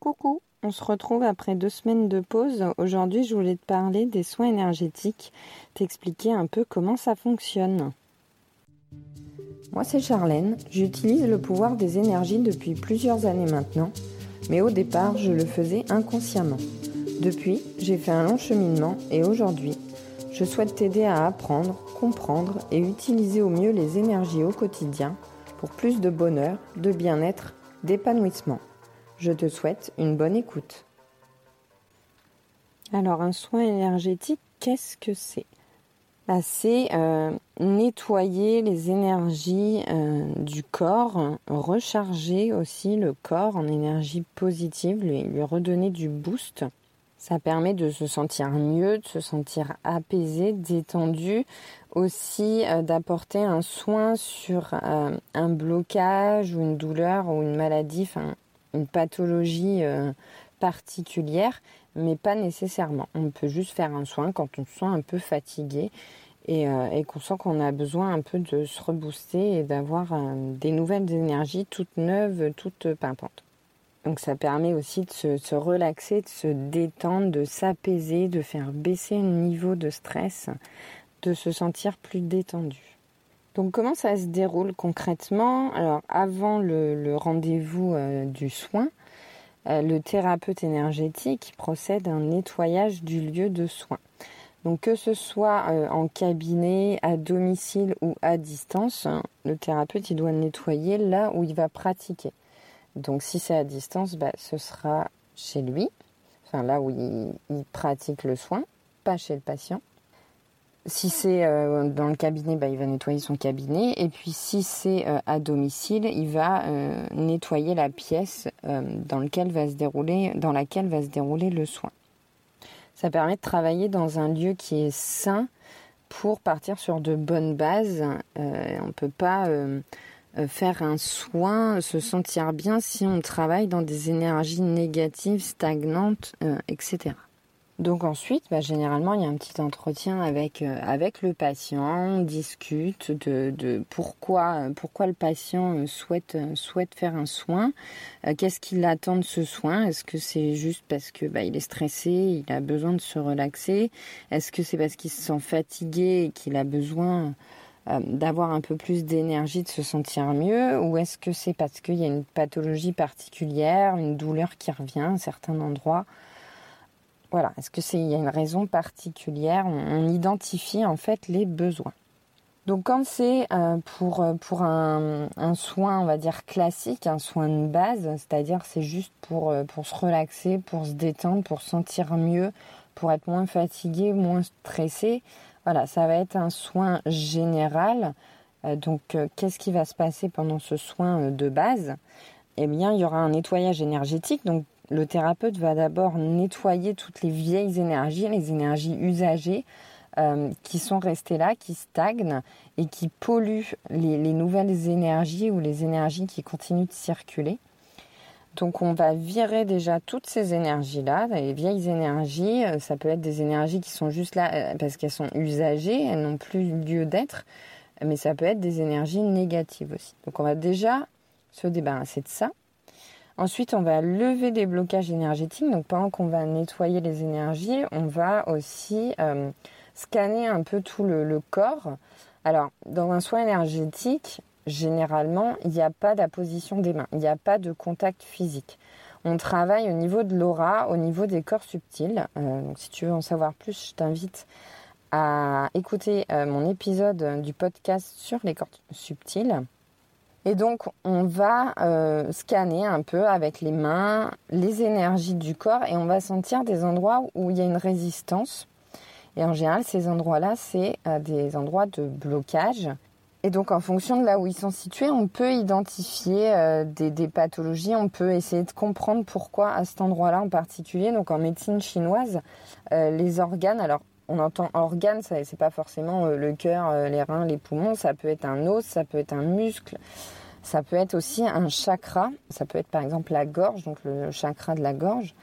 Coucou, on se retrouve après deux semaines de pause. Aujourd'hui, je voulais te parler des soins énergétiques, t'expliquer un peu comment ça fonctionne. Moi, c'est Charlène. J'utilise le pouvoir des énergies depuis plusieurs années maintenant, mais au départ, je le faisais inconsciemment. Depuis, j'ai fait un long cheminement et aujourd'hui, je souhaite t'aider à apprendre, comprendre et utiliser au mieux les énergies au quotidien pour plus de bonheur, de bien-être, d'épanouissement. Je te souhaite une bonne écoute. Alors un soin énergétique, qu'est-ce que c'est? Bah, C'est euh, nettoyer les énergies euh, du corps, recharger aussi le corps en énergie positive, lui, redonner du boost. Ça permet de se sentir mieux, de se sentir apaisé, détendu, aussi euh, d'apporter un soin sur un blocage ou une douleur ou une maladie, une pathologie euh, particulière, mais pas nécessairement. On peut juste faire un soin quand on se sent un peu fatigué et, euh, qu'on sent qu'on a besoin un peu de se rebooster et d'avoir euh, des nouvelles énergies toutes neuves, toutes pimpantes. Donc ça permet aussi de se, se relaxer, de se détendre, de s'apaiser, de faire baisser le niveau de stress, de se sentir plus détendu. Donc comment ça se déroule concrètement? Alors avant le, rendez-vous euh, du soin, euh, le thérapeute énergétique procède à un nettoyage du lieu de soin. Donc que ce soit euh, en cabinet, à domicile ou à distance, hein, le thérapeute il doit nettoyer là où il va pratiquer. Donc si c'est à distance, bah, ce sera chez lui, enfin là où il pratique le soin, pas chez le patient. Si c'est euh, dans le cabinet, bah, il va nettoyer son cabinet. Et puis si c'est euh, à domicile, il va euh, nettoyer la pièce dans, laquelle va se dérouler, dans laquelle va se dérouler le soin. Ça permet de travailler dans un lieu qui est sain pour partir sur de bonnes bases. on ne peut pas faire un soin, se sentir bien si on travaille dans des énergies négatives, stagnantes, etc. Donc ensuite, bah, généralement, il y a un petit entretien avec euh, avec le patient, on discute de, de pourquoi pourquoi le patient euh, souhaite euh, souhaite faire un soin, qu'est-ce qu'il attend de ce soin, est-ce que c'est juste parce que bah, il est stressé, il a besoin de se relaxer, est-ce que c'est parce qu'il se sent fatigué et qu'il a besoin d'avoir un peu plus d'énergie, de se sentir mieux, ou est-ce que c'est parce qu'il y a une pathologie particulière, une douleur qui revient à un certain endroit voilà, est-ce que c'est il y a une raison particulière? On, identifie en fait les besoins. Donc quand c'est euh, pour euh, pour un, soin, on va dire classique, un soin de base, c'est-à-dire c'est juste pour euh, pour se relaxer, pour se détendre, pour sentir mieux, pour être moins fatigué, moins stressé. Voilà, ça va être un soin général. donc qu'est-ce qui va se passer pendant ce soin de base? Eh bien, il y aura un nettoyage énergétique. Donc le thérapeute va d'abord nettoyer toutes les vieilles énergies, les énergies usagées euh, qui sont restées là, qui stagnent et qui polluent les, nouvelles énergies ou les énergies qui continuent de circuler. Donc on va virer déjà toutes ces énergies-là, les vieilles énergies, euh, ça peut être des énergies qui sont juste là euh, parce qu'elles sont usagées, elles n'ont plus lieu d'être, mais ça peut être des énergies négatives aussi. Donc on va déjà se débarrasser de ça. Ensuite, on va lever des blocages énergétiques. Donc pendant qu'on va nettoyer les énergies, on va aussi euh, scanner un peu tout le, corps. Alors, dans un soin énergétique, généralement, il n'y a pas d'apposition des mains, il n'y a pas de contact physique. On travaille au niveau de l'aura, au niveau des corps subtils. Euh, donc si tu veux en savoir plus, je t'invite à écouter euh, mon épisode du podcast sur les corps subtils. Et donc, on va euh, scanner un peu avec les mains les énergies du corps et on va sentir des endroits où il y a une résistance. Et en général, ces endroits-là, c'est euh, des endroits de blocage. Et donc, en fonction de là où ils sont situés, on peut identifier euh, des, des, pathologies, on peut essayer de comprendre pourquoi à cet endroit-là en particulier. Donc, en médecine chinoise, les organes, alors on entend organe, c'est pas forcément euh, le cœur, euh, les reins, les poumons, ça peut être un os, ça peut être un muscle, ça peut être aussi un chakra, ça peut être par exemple la gorge, donc le chakra de la gorge.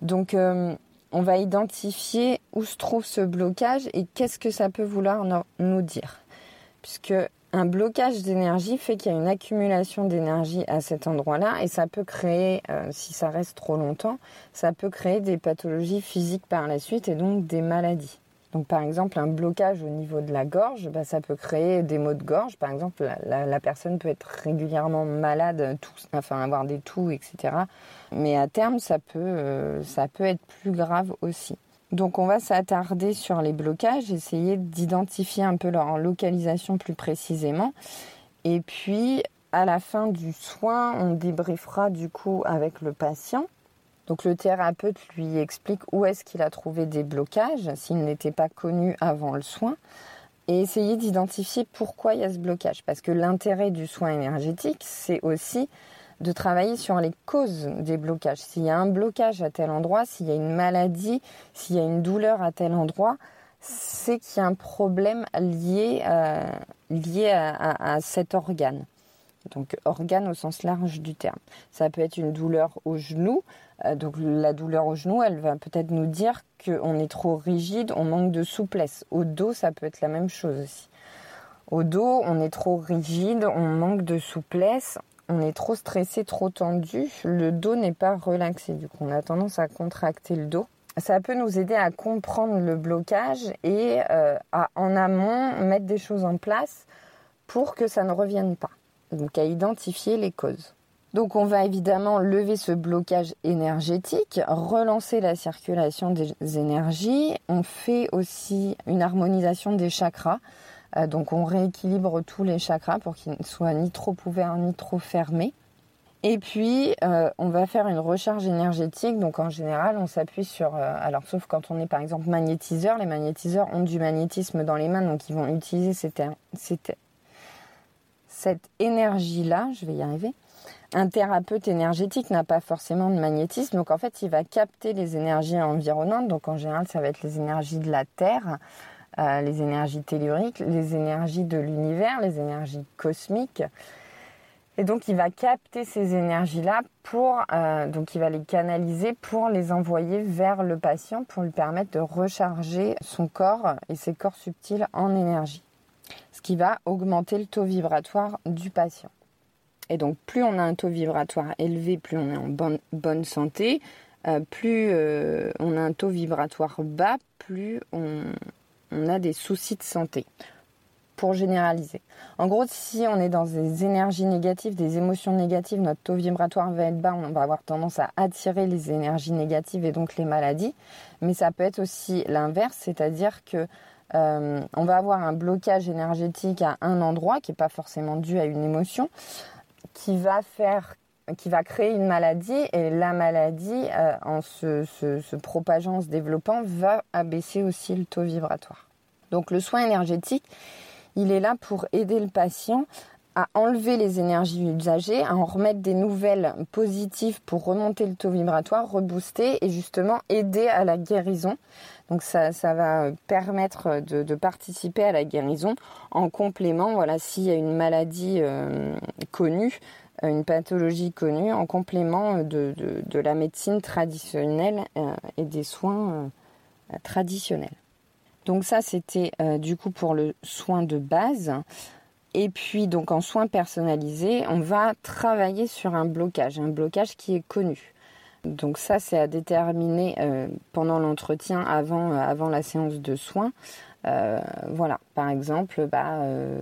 Donc euh, on va identifier où se trouve ce blocage et qu'est-ce que ça peut vouloir nous dire. Puisque Un blocage d'énergie fait qu'il y a une accumulation d'énergie à cet endroit-là et ça peut créer, euh, si ça reste trop longtemps, ça peut créer des pathologies physiques par la suite et donc des maladies. Donc par exemple un blocage au niveau de la gorge, bah, ça peut créer des maux de gorge. Par exemple la, personne peut être régulièrement malade, enfin avoir des toux, etc. Mais à terme euh, ça peut être plus grave aussi. Donc on va s'attarder sur les blocages, essayer d'identifier un peu leur localisation plus précisément. Et puis à la fin du soin, on débriefera du coup avec le patient. Donc le thérapeute lui explique où est-ce qu'il a trouvé des blocages, s'il n'était pas connu avant le soin, et essayer d'identifier pourquoi il y a ce blocage. Parce que l'intérêt du soin énergétique, c'est aussi de travailler sur les causes des blocages. S'il y a un blocage à tel endroit, s'il y a une maladie, s'il y a une douleur à tel endroit, c'est qu'il y a un problème lié, euh, à, cet organe. Donc organe au sens large du terme. Ça peut être une douleur au genou. Euh, donc la douleur au genou, elle va peut-être nous dire qu'on est trop rigide, on manque de souplesse. Au dos, ça peut être la même chose aussi. Au dos, on est trop rigide, on manque de souplesse, on est trop stressé, trop tendu, le dos n'est pas relaxé. Du coup, on a tendance à contracter le dos. Ça peut nous aider à comprendre le blocage et euh, à en amont mettre des choses en place pour que ça ne revienne pas. Donc à identifier les causes. Donc on va évidemment lever ce blocage énergétique, relancer la circulation des énergies. On fait aussi une harmonisation des chakras. Euh, donc on rééquilibre tous les chakras pour qu'ils ne soient ni trop ouverts ni trop fermés. Et puis, euh, on va faire une recharge énergétique. Donc, en général, on s'appuie sur. Euh, alors, sauf quand on est par exemple magnétiseur, les magnétiseurs ont du magnétisme dans les mains, donc ils vont utiliser cette, cette, cette énergie-là. Je vais y arriver. Un thérapeute énergétique n'a pas forcément de magnétisme, donc en fait, il va capter les énergies environnantes. Donc, en général, ça va être les énergies de la Terre. Euh, les énergies telluriques, les énergies de l'univers, les énergies cosmiques. Et donc il va capter ces énergies-là pour, euh, donc il va les canaliser pour les envoyer vers le patient pour lui permettre de recharger son corps et ses corps subtils en énergie. Ce qui va augmenter le taux vibratoire du patient. Et donc plus on a un taux vibratoire élevé, plus on est en bonne, santé. Euh, plus on a un taux vibratoire bas, plus on, on a des soucis de santé. Pour généraliser. En gros, si on est dans des énergies négatives, des émotions négatives, notre taux vibratoire va être bas, on va avoir tendance à attirer les énergies négatives et donc les maladies. Mais ça peut être aussi l'inverse, c'est-à-dire que euh, on va avoir un blocage énergétique à un endroit qui n'est pas forcément dû à une émotion, qui va faire qui va créer une maladie et la maladie, euh, en se, propageant, se développant, va abaisser aussi le taux vibratoire. Donc le soin énergétique, il est là pour aider le patient à enlever les énergies usagées, à en remettre des nouvelles positives pour remonter le taux vibratoire, rebooster et justement aider à la guérison. Donc ça, va permettre de, participer à la guérison en complément, voilà, s'il y a une maladie euh, connue, une pathologie connue en complément de, la médecine traditionnelle euh, et des soins euh, traditionnels. Donc ça, c'était du coup pour le soin de base. Et puis donc en soins personnalisés, on va travailler sur un blocage, un blocage qui est connu. Donc ça, c'est à déterminer pendant l'entretien avant, avant la séance de soins. Euh, voilà, par exemple, bah, euh,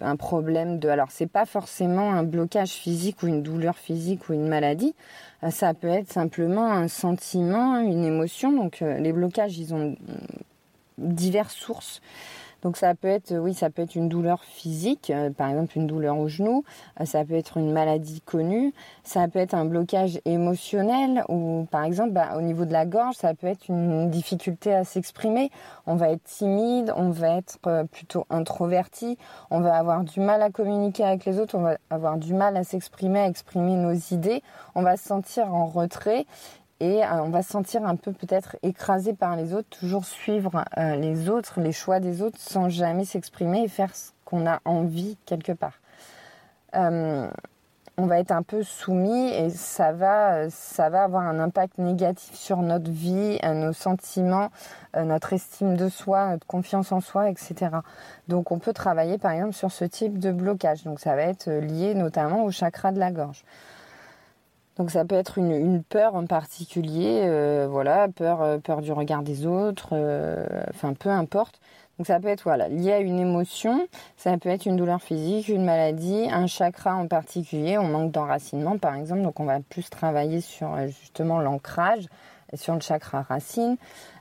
un problème de. Alors, c'est pas forcément un blocage physique ou une douleur physique ou une maladie. Euh, ça peut être simplement un sentiment, une émotion. Donc, les blocages, ils ont diverses sources. Donc ça peut être, oui, ça peut être une douleur physique, euh, par exemple une douleur au genou, euh, ça peut être une maladie connue, ça peut être un blocage émotionnel ou par exemple bah, au niveau de la gorge, ça peut être une difficulté à s'exprimer. On va être timide, on va être euh, plutôt introverti, on va avoir du mal à communiquer avec les autres, on va avoir du mal à s'exprimer, à exprimer nos idées, on va se sentir en retrait et euh, on va se sentir un peu peut-être écrasé par les autres, toujours suivre euh, les autres, les choix des autres sans jamais s'exprimer et faire ce qu'on a envie quelque part. Euh, on va être un peu soumis et ça va, ça va avoir un impact négatif sur notre vie, nos sentiments, notre estime de soi, notre confiance en soi, etc. Donc on peut travailler par exemple sur ce type de blocage. Donc ça va être lié notamment au chakra de la gorge. Donc ça peut être une, peur en particulier, euh, voilà, peur, euh, peur du regard des autres, euh, enfin peu importe. Donc ça peut être lié à une émotion, ça peut être une douleur physique, une maladie, un chakra en particulier, on manque d'enracinement par exemple, donc on va plus travailler sur justement l'ancrage sur le chakra racine.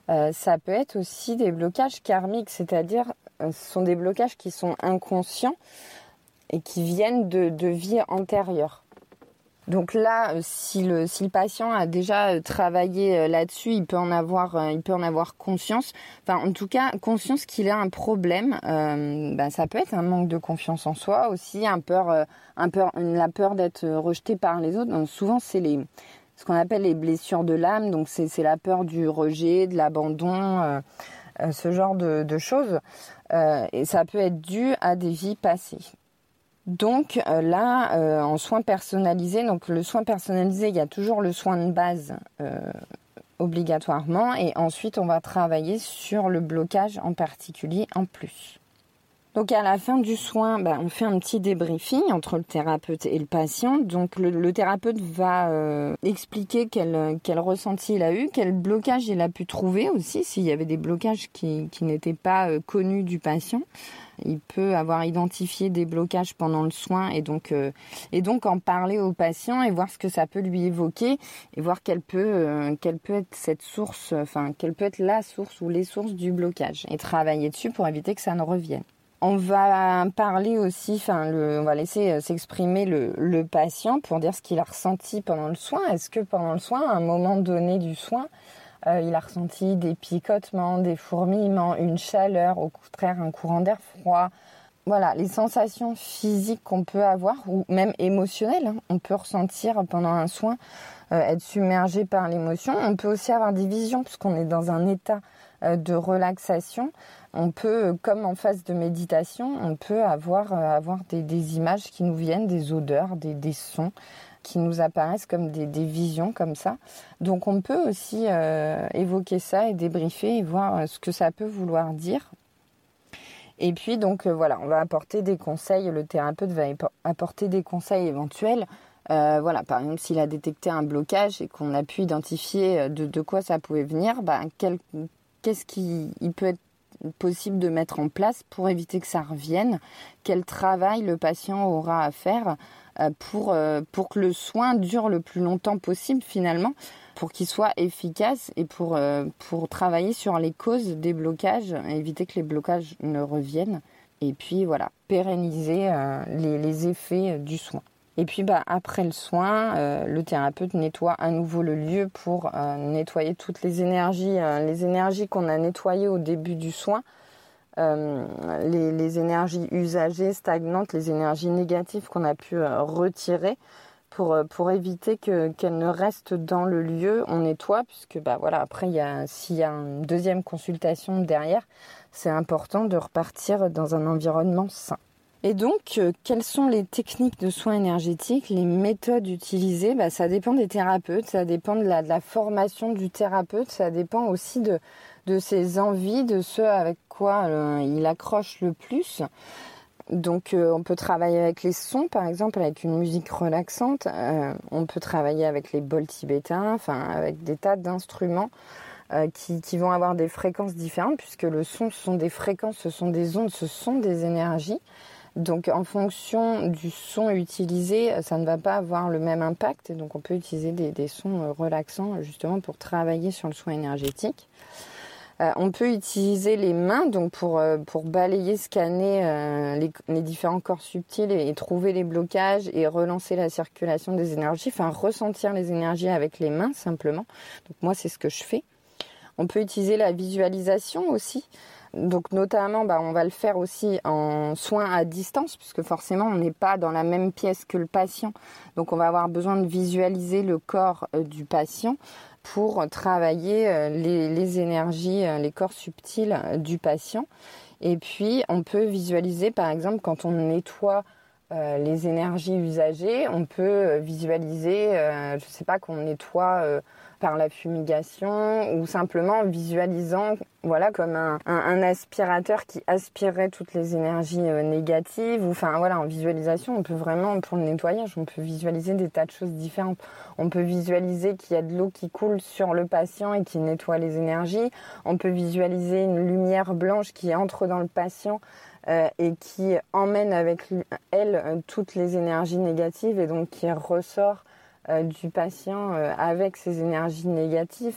ça peut être aussi des blocages karmiques, c'est-à-dire ce sont des blocages qui sont inconscients et qui viennent de, de vie antérieure. Donc là, euh, si le, si le patient a déjà euh, travaillé euh, là-dessus, il peut en avoir, il peut en avoir conscience. Enfin, en tout cas, conscience qu'il a un problème. bah, ça peut être un manque de confiance en soi aussi, un peur, un peur, la peur d'être rejeté par les autres. Donc, souvent, c'est les ce qu'on appelle les blessures de l'âme. Donc c'est la peur du rejet, de l'abandon, ce genre de, de choses. et ça peut être dû à des vies passées. Donc euh, là, euh, en soins personnalisés, donc le soin personnalisé, il y a toujours le soin de base euh, obligatoirement, et ensuite on va travailler sur le blocage en particulier en plus. Donc à la fin du soin, ben, on fait un petit débriefing entre le thérapeute et le patient. Donc le, thérapeute va expliquer quel, quel, ressenti il a eu, quel blocage il a pu trouver aussi, s'il y avait des blocages qui, qui n'étaient pas connus du patient. Il peut avoir identifié des blocages pendant le soin et donc, euh, et donc en parler au patient et voir ce que ça peut lui évoquer et voir quelle peut, euh, quelle peut être cette source, enfin, quelle peut être la source ou les sources du blocage et travailler dessus pour éviter que ça ne revienne. On va parler aussi, enfin, on va laisser euh, s'exprimer le, patient pour dire ce qu'il a ressenti pendant le soin. Est-ce que pendant le soin, à un moment donné du soin, euh, il a ressenti des picotements, des fourmillements, une chaleur, au contraire un courant d'air froid? Voilà, les sensations physiques qu'on peut avoir, ou même émotionnelles, hein, on peut ressentir pendant un soin, euh, être submergé par l'émotion. On peut aussi avoir des visions, puisqu'on est dans un état de relaxation. On peut, comme en phase de méditation, on peut avoir, avoir des, images qui nous viennent, des odeurs, des sons qui nous apparaissent comme des, visions comme ça. Donc on peut aussi euh, évoquer ça et débriefer et voir euh, ce que ça peut vouloir dire. Et puis donc euh, voilà, on va apporter des conseils, le thérapeute va apporter des conseils éventuels. voilà, par exemple, s'il a détecté un blocage et qu'on a pu identifier de, quoi ça pouvait venir, bah, qu'est-ce qui peut être possible de mettre en place pour éviter que ça revienne Quel travail le patient aura à faire euh, pour, euh, pour que le soin dure le plus longtemps possible finalement, pour qu'il soit efficace et pour, euh, pour travailler sur les causes des blocages, éviter que les blocages ne reviennent. Et puis voilà, pérenniser les, les, effets du soin. Et puis bah, après le soin, le thérapeute nettoie à nouveau le lieu pour nettoyer toutes les énergies, les énergies qu'on a nettoyées au début du soin euh, les, énergies usagées, stagnantes, les énergies négatives qu'on a pu euh, retirer pour, euh, pour éviter qu'elles ne restent dans le lieu. On nettoie, puisque bah, voilà, après, s'il y a une deuxième consultation derrière, c'est important de repartir dans un environnement sain. Et donc, quelles sont les techniques de soins énergétiques, les méthodes utilisées? Bah, Ça dépend des thérapeutes, ça dépend de la, formation du thérapeute, ça dépend aussi de, ses envies, de ce avec quoi euh, il accroche le plus. Donc euh, on peut travailler avec les sons, par exemple, avec une musique relaxante. Euh, on peut travailler avec les bols tibétains, enfin avec des tas d'instruments qui, vont avoir des fréquences différentes, puisque le son, ce sont des fréquences, ce sont des ondes, ce sont des énergies. Donc en fonction du son utilisé, ça ne va pas avoir le même impact. Et donc on peut utiliser des, sons relaxants justement pour travailler sur le soin énergétique. Euh, on peut utiliser les mains donc pour, euh, balayer, scanner euh, les, différents corps subtils et, trouver les blocages et relancer la circulation des énergies, enfin ressentir les énergies avec les mains simplement. Donc moi c'est ce que je fais. On peut utiliser la visualisation aussi. Donc notamment, bah, on va le faire aussi en soins à distance, puisque forcément on n'est pas dans la même pièce que le patient. Donc on va avoir besoin de visualiser le corps du patient pour travailler euh, les, énergies, euh, les corps subtils euh, du patient. Et puis, on peut visualiser, par exemple, quand on nettoie les énergies usagées, on peut visualiser, je ne sais pas, qu'on nettoie par la fumigation ou simplement en visualisant voilà comme un, aspirateur qui aspirerait toutes les énergies euh, négatives ou enfin voilà en visualisation on peut vraiment pour le nettoyage on peut visualiser des tas de choses différentes. On peut visualiser qu'il y a de l'eau qui coule sur le patient et qui nettoie les énergies. On peut visualiser une lumière blanche qui entre dans le patient euh, et qui emmène avec elle euh, toutes les énergies négatives et donc qui ressort du patient euh, avec ces énergies négatives.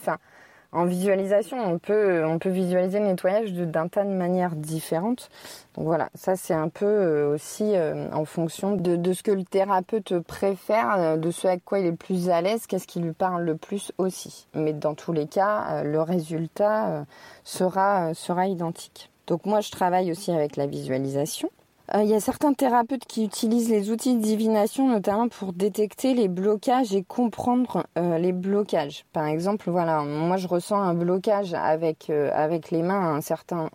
en visualisation, on peut, on peut visualiser le nettoyage d'un tas de manières différentes. Donc voilà, ça c'est un peu euh, aussi en fonction de, de, ce que le thérapeute préfère, de ce à quoi il est plus à l'aise, qu'est-ce qui lui parle le plus aussi. Mais dans tous les cas, le résultat sera, sera identique. Donc moi je travaille aussi avec la visualisation. Euh, il y a certains thérapeutes qui utilisent les outils de divination notamment pour détecter les blocages et comprendre euh, les blocages. Par exemple, voilà, moi je ressens un blocage avec, euh, avec les mains à un certain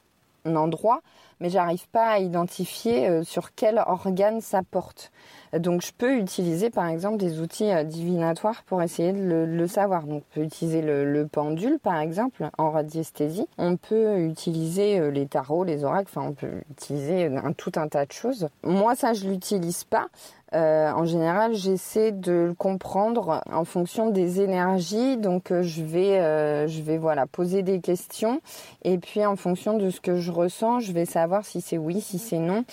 endroit mais j'arrive pas à identifier euh, sur quel organe ça porte. Donc je peux utiliser par exemple des outils euh, divinatoires pour essayer de le, savoir. Donc on peut utiliser le, pendule par exemple en radiesthésie. On peut utiliser euh, les tarots, les oracles, enfin on peut utiliser tout un tas de choses. Moi ça je l'utilise pas. Euh, en général, j'essaie de le comprendre en fonction des énergies. Donc, euh, je vais, euh, je vais voilà poser des questions et puis en fonction de ce que je ressens, je vais savoir si c'est oui, si c'est non.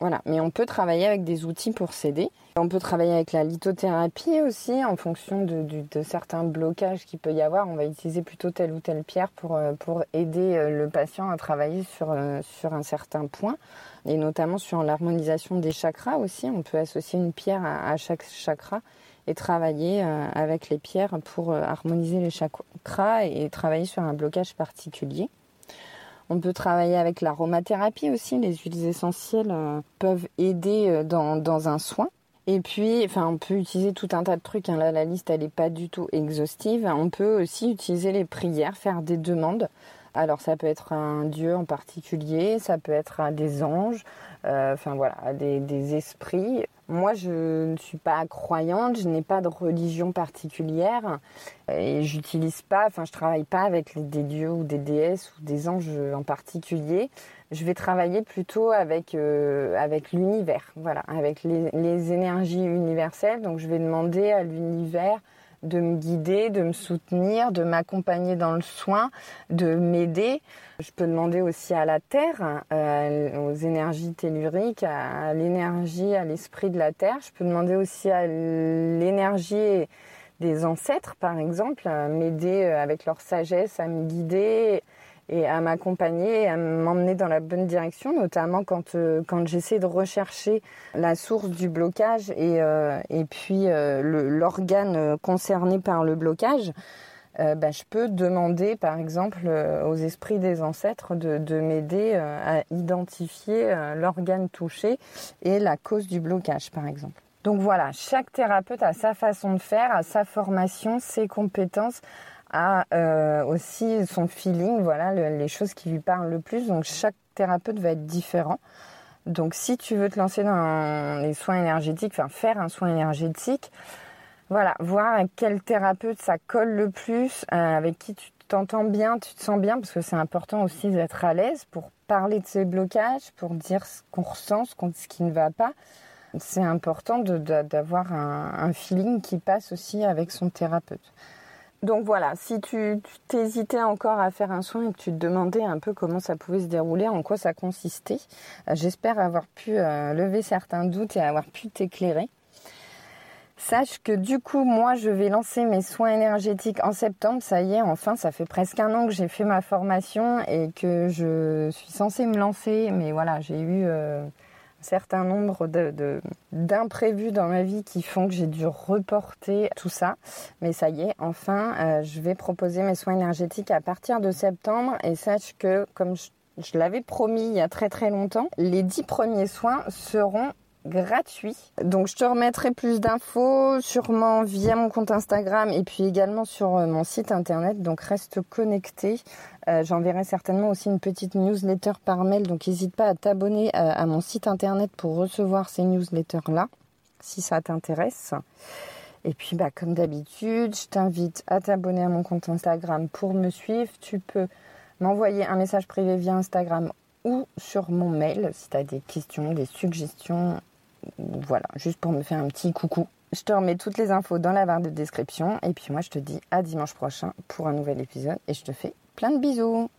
Voilà, mais on peut travailler avec des outils pour s'aider. On peut travailler avec la lithothérapie aussi en fonction de, certains blocages qu'il peut y avoir. On va utiliser plutôt telle ou telle pierre pour, pour aider le patient à travailler sur, sur un certain point et notamment sur l'harmonisation des chakras aussi. On peut associer une pierre à, chaque chakra et travailler euh, avec les pierres pour euh, harmoniser les chakras et travailler sur un blocage particulier. On peut travailler avec l'aromathérapie aussi. Les huiles essentielles euh, peuvent aider dans, un soin. Et puis, enfin, on peut utiliser tout un tas de trucs. Hein. Là, la liste, elle n'est pas du tout exhaustive. On peut aussi utiliser les prières, faire des demandes. Alors ça peut être un dieu en particulier, ça peut être des anges, euh, enfin voilà, des, esprits. Moi, je ne suis pas croyante, je n'ai pas de religion particulière et j'utilise pas, enfin je travaille pas avec des dieux ou des déesses ou des anges en particulier. Je vais travailler plutôt avec euh, avec l'univers, voilà, avec les énergies universelles. Donc je vais demander à l'univers de me guider, de me soutenir, de m'accompagner dans le soin, de m'aider. Je peux demander aussi à la terre, euh, aux énergies telluriques, à, l'énergie, à l'esprit de la terre. Je peux demander aussi à l'énergie des ancêtres, par exemple, m'aider euh, avec leur sagesse, à me guider et à m'accompagner, à m'emmener dans la bonne direction, notamment quand, euh, quand j'essaie de rechercher la source du blocage et, euh, et puis euh, l'organe concerné par le blocage. Bah, je peux demander, par exemple, aux esprits des ancêtres de, de m'aider à identifier l'organe touché et la cause du blocage, par exemple. Donc voilà, chaque thérapeute a sa façon de faire, a sa formation, ses compétences, a euh, aussi son feeling, voilà, les choses qui lui parlent le plus. Donc chaque thérapeute va être différent. Donc si tu veux te lancer dans les soins énergétiques, faire un soin énergétique, voilà, voir avec quel thérapeute ça colle le plus, euh, avec qui tu t'entends bien, tu te sens bien, parce que c'est important aussi d'être à l'aise pour parler de ses blocages, pour dire ce qu'on ressent, ce, qui ne va pas. C'est important d'avoir un feeling qui passe aussi avec son thérapeute. Donc voilà, si tu t'hésitais encore à faire un soin et que tu te demandais un peu comment ça pouvait se dérouler, en quoi ça consistait, euh, j'espère avoir pu euh, lever certains doutes et avoir pu t'éclairer. Sache que du coup, moi, je vais lancer mes soins énergétiques en septembre. Ça y est, enfin, ça fait presque un an que j'ai fait ma formation et que je suis censée me lancer. Mais voilà, j'ai eu euh, certain nombre d'imprévus dans ma vie qui font que j'ai dû reporter tout ça. Mais ça y est, enfin, euh, je vais proposer mes soins énergétiques à partir de septembre et sache que, comme je, je l'avais promis il y a très très longtemps, les dix premiers soins seront gratuit. Donc je te remettrai plus d'infos sûrement via mon compte Instagram et puis également sur euh, mon site internet. Donc reste connecté. Euh, j'enverrai certainement aussi une petite newsletter par mail. Donc n'hésite pas à t'abonner à, mon site internet pour recevoir ces newsletters là si ça t'intéresse. Et puis bah comme d'habitude, je t'invite à t'abonner à mon compte Instagram pour me suivre. Tu peux m'envoyer un message privé via Instagram ou sur mon mail si tu as des questions, des suggestions. Voilà, juste pour me faire un petit coucou. Je te remets toutes les infos dans la barre de description. Et puis moi, je te dis à dimanche prochain pour un nouvel épisode. Et je te fais plein de bisous.